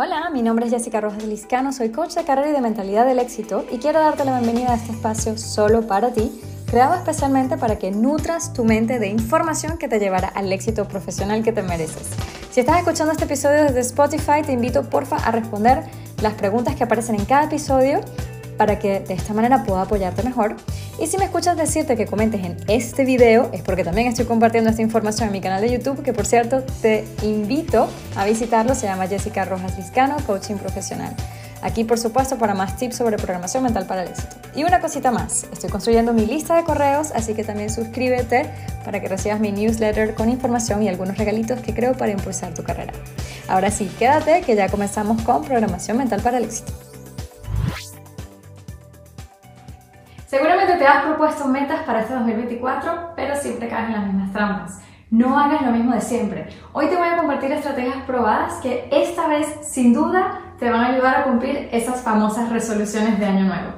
Hola, mi nombre es Jessica Rojas Liscano, soy coach de carrera y de mentalidad del éxito y quiero darte la bienvenida a este espacio solo para ti, creado especialmente para que nutras tu mente de información que te llevará al éxito profesional que te mereces. Si estás escuchando este episodio desde Spotify, te invito porfa a responder las preguntas que aparecen en cada episodio para que de esta manera pueda apoyarte mejor. Y si me escuchas decirte que comentes en este video, es porque también estoy compartiendo esta información en mi canal de YouTube, que por cierto te invito a visitarlo, se llama Jessica Rojas Vizcano, Coaching Profesional. Aquí, por supuesto, para más tips sobre programación mental para el éxito. Y una cosita más, estoy construyendo mi lista de correos, así que también suscríbete para que recibas mi newsletter con información y algunos regalitos que creo para impulsar tu carrera. Ahora sí, quédate que ya comenzamos con programación mental para el éxito. Seguramente te has propuesto metas para este 2024, pero siempre caes en las mismas trampas. No hagas lo mismo de siempre. Hoy te voy a compartir estrategias probadas que esta vez, sin duda, te van a ayudar a cumplir esas famosas resoluciones de año nuevo.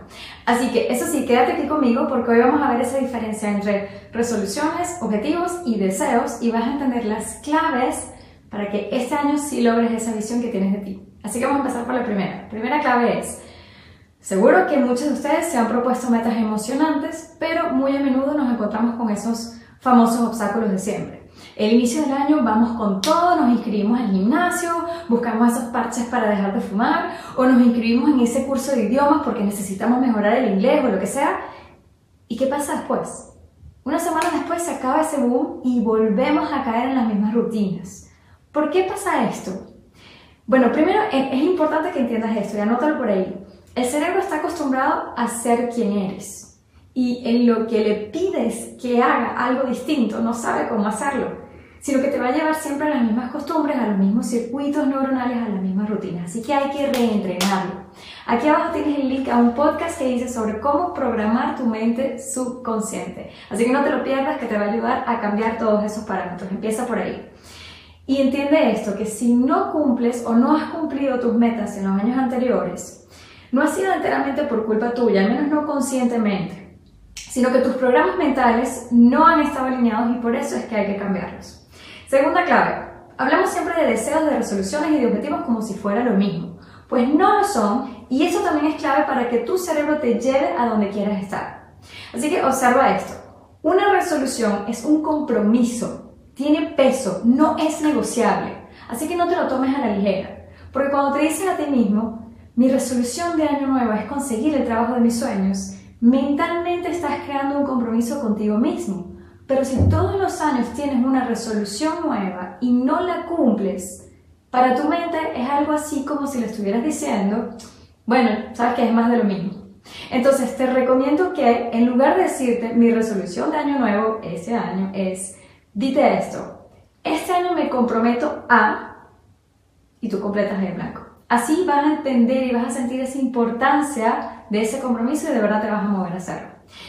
Así que eso sí, quédate aquí conmigo porque hoy vamos a ver esa diferencia entre resoluciones, objetivos y deseos y vas a entender las claves para que este año sí logres esa visión que tienes de ti. Así que vamos a empezar por la primera. primera clave es Seguro que muchos de ustedes se han propuesto metas emocionantes, pero muy a menudo nos encontramos con esos famosos obstáculos de siempre. El inicio del año vamos con todo, nos inscribimos al gimnasio, buscamos esos parches para dejar de fumar o nos inscribimos en ese curso de idiomas porque necesitamos mejorar el inglés o lo que sea. ¿Y qué pasa después? Una semana después se acaba ese boom y volvemos a caer en las mismas rutinas. ¿Por qué pasa esto? Bueno, primero es importante que entiendas esto y anótalo por ahí. El cerebro está acostumbrado a ser quien eres y en lo que le pides que haga algo distinto no sabe cómo hacerlo, sino que te va a llevar siempre a las mismas costumbres, a los mismos circuitos neuronales, a las mismas rutinas. Así que hay que reentrenarlo. Aquí abajo tienes el link a un podcast que dice sobre cómo programar tu mente subconsciente. Así que no te lo pierdas que te va a ayudar a cambiar todos esos parámetros. Empieza por ahí. Y entiende esto, que si no cumples o no has cumplido tus metas en los años anteriores, no ha sido enteramente por culpa tuya, al menos no conscientemente, sino que tus programas mentales no han estado alineados y por eso es que hay que cambiarlos. Segunda clave, hablamos siempre de deseos, de resoluciones y de objetivos como si fuera lo mismo. Pues no lo son y eso también es clave para que tu cerebro te lleve a donde quieras estar. Así que observa esto. Una resolución es un compromiso, tiene peso, no es negociable. Así que no te lo tomes a la ligera. Porque cuando te dices a ti mismo, mi resolución de año nuevo es conseguir el trabajo de mis sueños, mentalmente estás creando un compromiso contigo mismo. Pero si todos los años tienes una resolución nueva y no la cumples, para tu mente es algo así como si le estuvieras diciendo, bueno, sabes que es más de lo mismo. Entonces te recomiendo que en lugar de decirte mi resolución de año nuevo ese año es, dite esto, este año me comprometo a, y tú completas el blanco. Así vas a entender y vas a sentir esa importancia de ese compromiso y de verdad te vas a mover a hacerlo.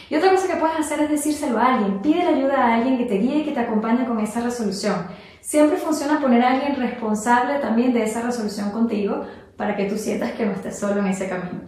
Y otra cosa que puedes hacer es decírselo a alguien. Pide la ayuda a alguien que te guíe y que te acompañe con esa resolución. Siempre funciona poner a alguien responsable también de esa resolución contigo para que tú sientas que no estés solo en ese camino.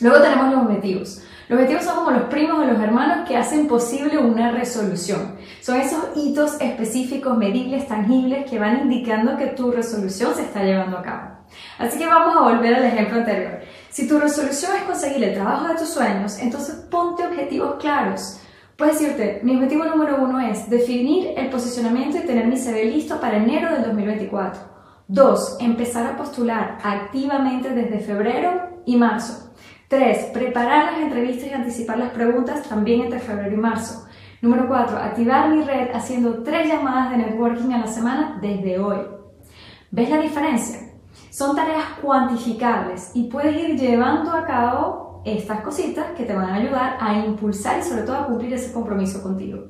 Luego tenemos los objetivos. Los objetivos son como los primos o los hermanos que hacen posible una resolución. Son esos hitos específicos, medibles, tangibles que van indicando que tu resolución se está llevando a cabo. Así que vamos a volver al ejemplo anterior. Si tu resolución es conseguir el trabajo de tus sueños, entonces ponte objetivos claros. Puedes decirte, mi objetivo número uno es definir el posicionamiento y tener mi CV listo para enero del 2024. Dos, empezar a postular activamente desde febrero y marzo. Tres, preparar las entrevistas y anticipar las preguntas también entre febrero y marzo. Número cuatro, activar mi red haciendo tres llamadas de networking a la semana desde hoy. ¿Ves la diferencia? Son tareas cuantificables y puedes ir llevando a cabo estas cositas que te van a ayudar a impulsar y sobre todo a cumplir ese compromiso contigo.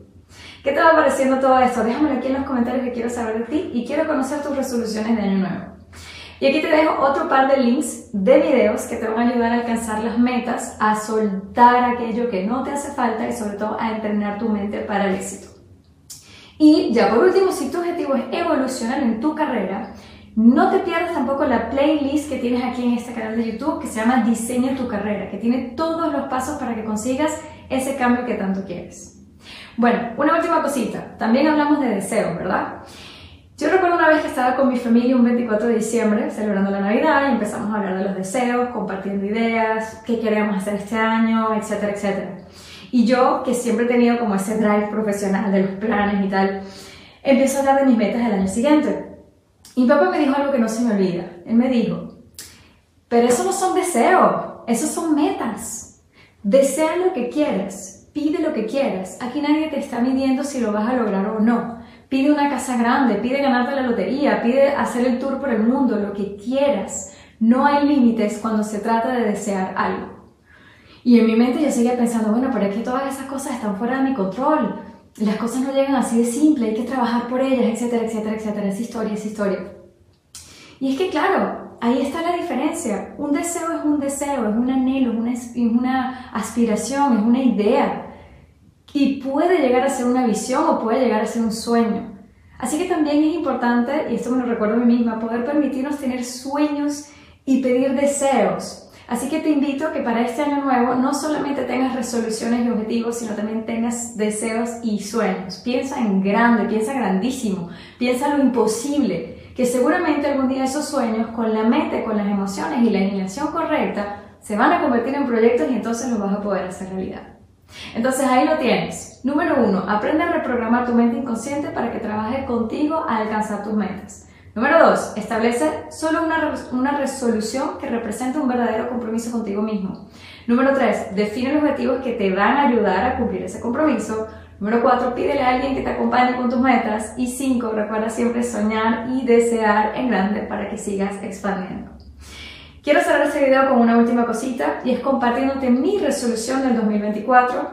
¿Qué te va pareciendo todo esto? Déjamelo aquí en los comentarios que quiero saber de ti y quiero conocer tus resoluciones de año nuevo. Y aquí te dejo otro par de links de videos que te van a ayudar a alcanzar las metas, a soltar aquello que no te hace falta y sobre todo a entrenar tu mente para el éxito. Y ya por último, si tu objetivo es evolucionar en tu carrera, no te pierdas tampoco la playlist que tienes aquí en este canal de YouTube que se llama Diseña tu carrera, que tiene todos los pasos para que consigas ese cambio que tanto quieres. Bueno, una última cosita. También hablamos de deseo, ¿verdad? Yo recuerdo una vez que estaba con mi familia un 24 de diciembre celebrando la Navidad y empezamos a hablar de los deseos, compartiendo ideas, qué queríamos hacer este año, etcétera, etcétera. Y yo, que siempre he tenido como ese drive profesional de los planes y tal, empiezo a hablar de mis metas del año siguiente. Y mi papá me dijo algo que no se me olvida. Él me dijo, pero eso no son deseos, esos son metas. Desea lo que quieres, pide lo que quieras. Aquí nadie te está midiendo si lo vas a lograr o no. Pide una casa grande, pide ganarte la lotería, pide hacer el tour por el mundo, lo que quieras. No hay límites cuando se trata de desear algo. Y en mi mente yo seguía pensando, bueno, pero es todas esas cosas están fuera de mi control. Las cosas no llegan así de simple, hay que trabajar por ellas, etcétera, etcétera, etcétera. Es historia, es historia. Y es que claro, ahí está la diferencia. Un deseo es un deseo, es un anhelo, es una, es una aspiración, es una idea. Y puede llegar a ser una visión o puede llegar a ser un sueño. Así que también es importante, y esto me lo recuerdo a mí misma, poder permitirnos tener sueños y pedir deseos. Así que te invito a que para este año nuevo no solamente tengas resoluciones y objetivos, sino también tengas deseos y sueños. Piensa en grande, piensa grandísimo, piensa lo imposible, que seguramente algún día esos sueños, con la mente, con las emociones y la alineación correcta, se van a convertir en proyectos y entonces los vas a poder hacer realidad. Entonces ahí lo tienes. Número uno, aprende a reprogramar tu mente inconsciente para que trabaje contigo a alcanzar tus metas. Número 2. Establece solo una, una, resolución que represente un verdadero compromiso contigo mismo. Número 3. Define los objetivos que te van a ayudar a cumplir ese compromiso. Número 4. Pídele a alguien que te acompañe con tus metas. Y 5. Recuerda siempre soñar y desear en grande para que sigas expandiendo. Quiero cerrar este video con una última cosita y es compartiéndote mi resolución del 2024.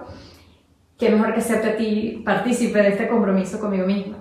Que mejor que serte a ti partícipe de este compromiso conmigo misma.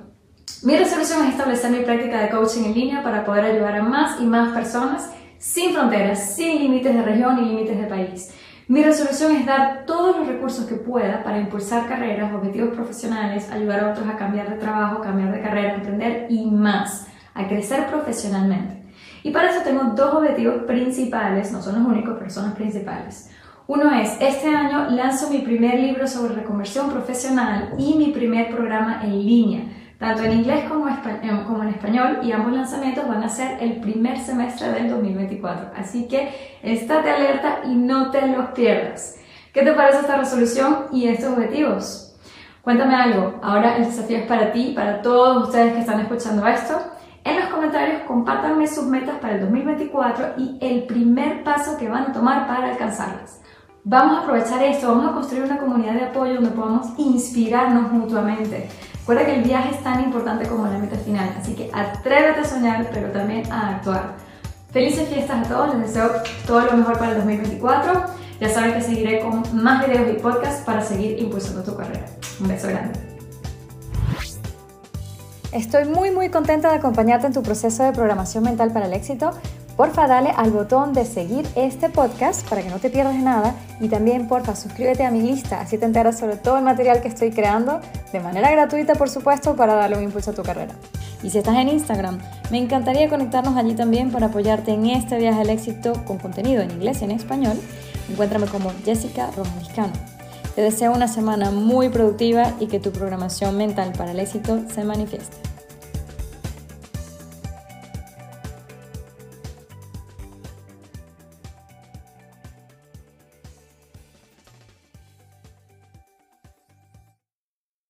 Mi resolución es establecer mi práctica de coaching en línea para poder ayudar a más y más personas sin fronteras, sin límites de región y límites de país. Mi resolución es dar todos los recursos que pueda para impulsar carreras, objetivos profesionales, ayudar a otros a cambiar de trabajo, cambiar de carrera, emprender y más, a crecer profesionalmente. Y para eso tengo dos objetivos principales, no son los únicos, pero son los principales. Uno es, este año lanzo mi primer libro sobre reconversión profesional y mi primer programa en línea tanto en inglés como, en español, y ambos lanzamientos van a ser el primer semestre del 2024. Así que estate alerta y no te los pierdas. ¿Qué te parece esta resolución y estos objetivos? Cuéntame algo. Ahora el desafío es para ti, para todos ustedes que están escuchando esto. En los comentarios compártanme sus metas para el 2024 y el primer paso que van a tomar para alcanzarlas. Vamos a aprovechar esto, vamos a construir una comunidad de apoyo donde podamos inspirarnos mutuamente. Recuerda que el viaje es tan importante como la meta final, así que atrévete a soñar, pero también a actuar. Felices fiestas a todos, les deseo todo lo mejor para el 2024. Ya saben que seguiré con más videos y podcasts para seguir impulsando tu carrera. Un beso grande. Estoy muy muy contenta de acompañarte en tu proceso de programación mental para el éxito porfa dale al botón de seguir este podcast para que no te pierdas nada y también porfa suscríbete a mi lista, así te enteras sobre todo el material que estoy creando de manera gratuita por supuesto para darle un impulso a tu carrera. Y si estás en Instagram, me encantaría conectarnos allí también para apoyarte en este viaje al éxito con contenido en inglés y en español. Encuéntrame como Jessica Rojaniscano. Te deseo una semana muy productiva y que tu programación mental para el éxito se manifieste.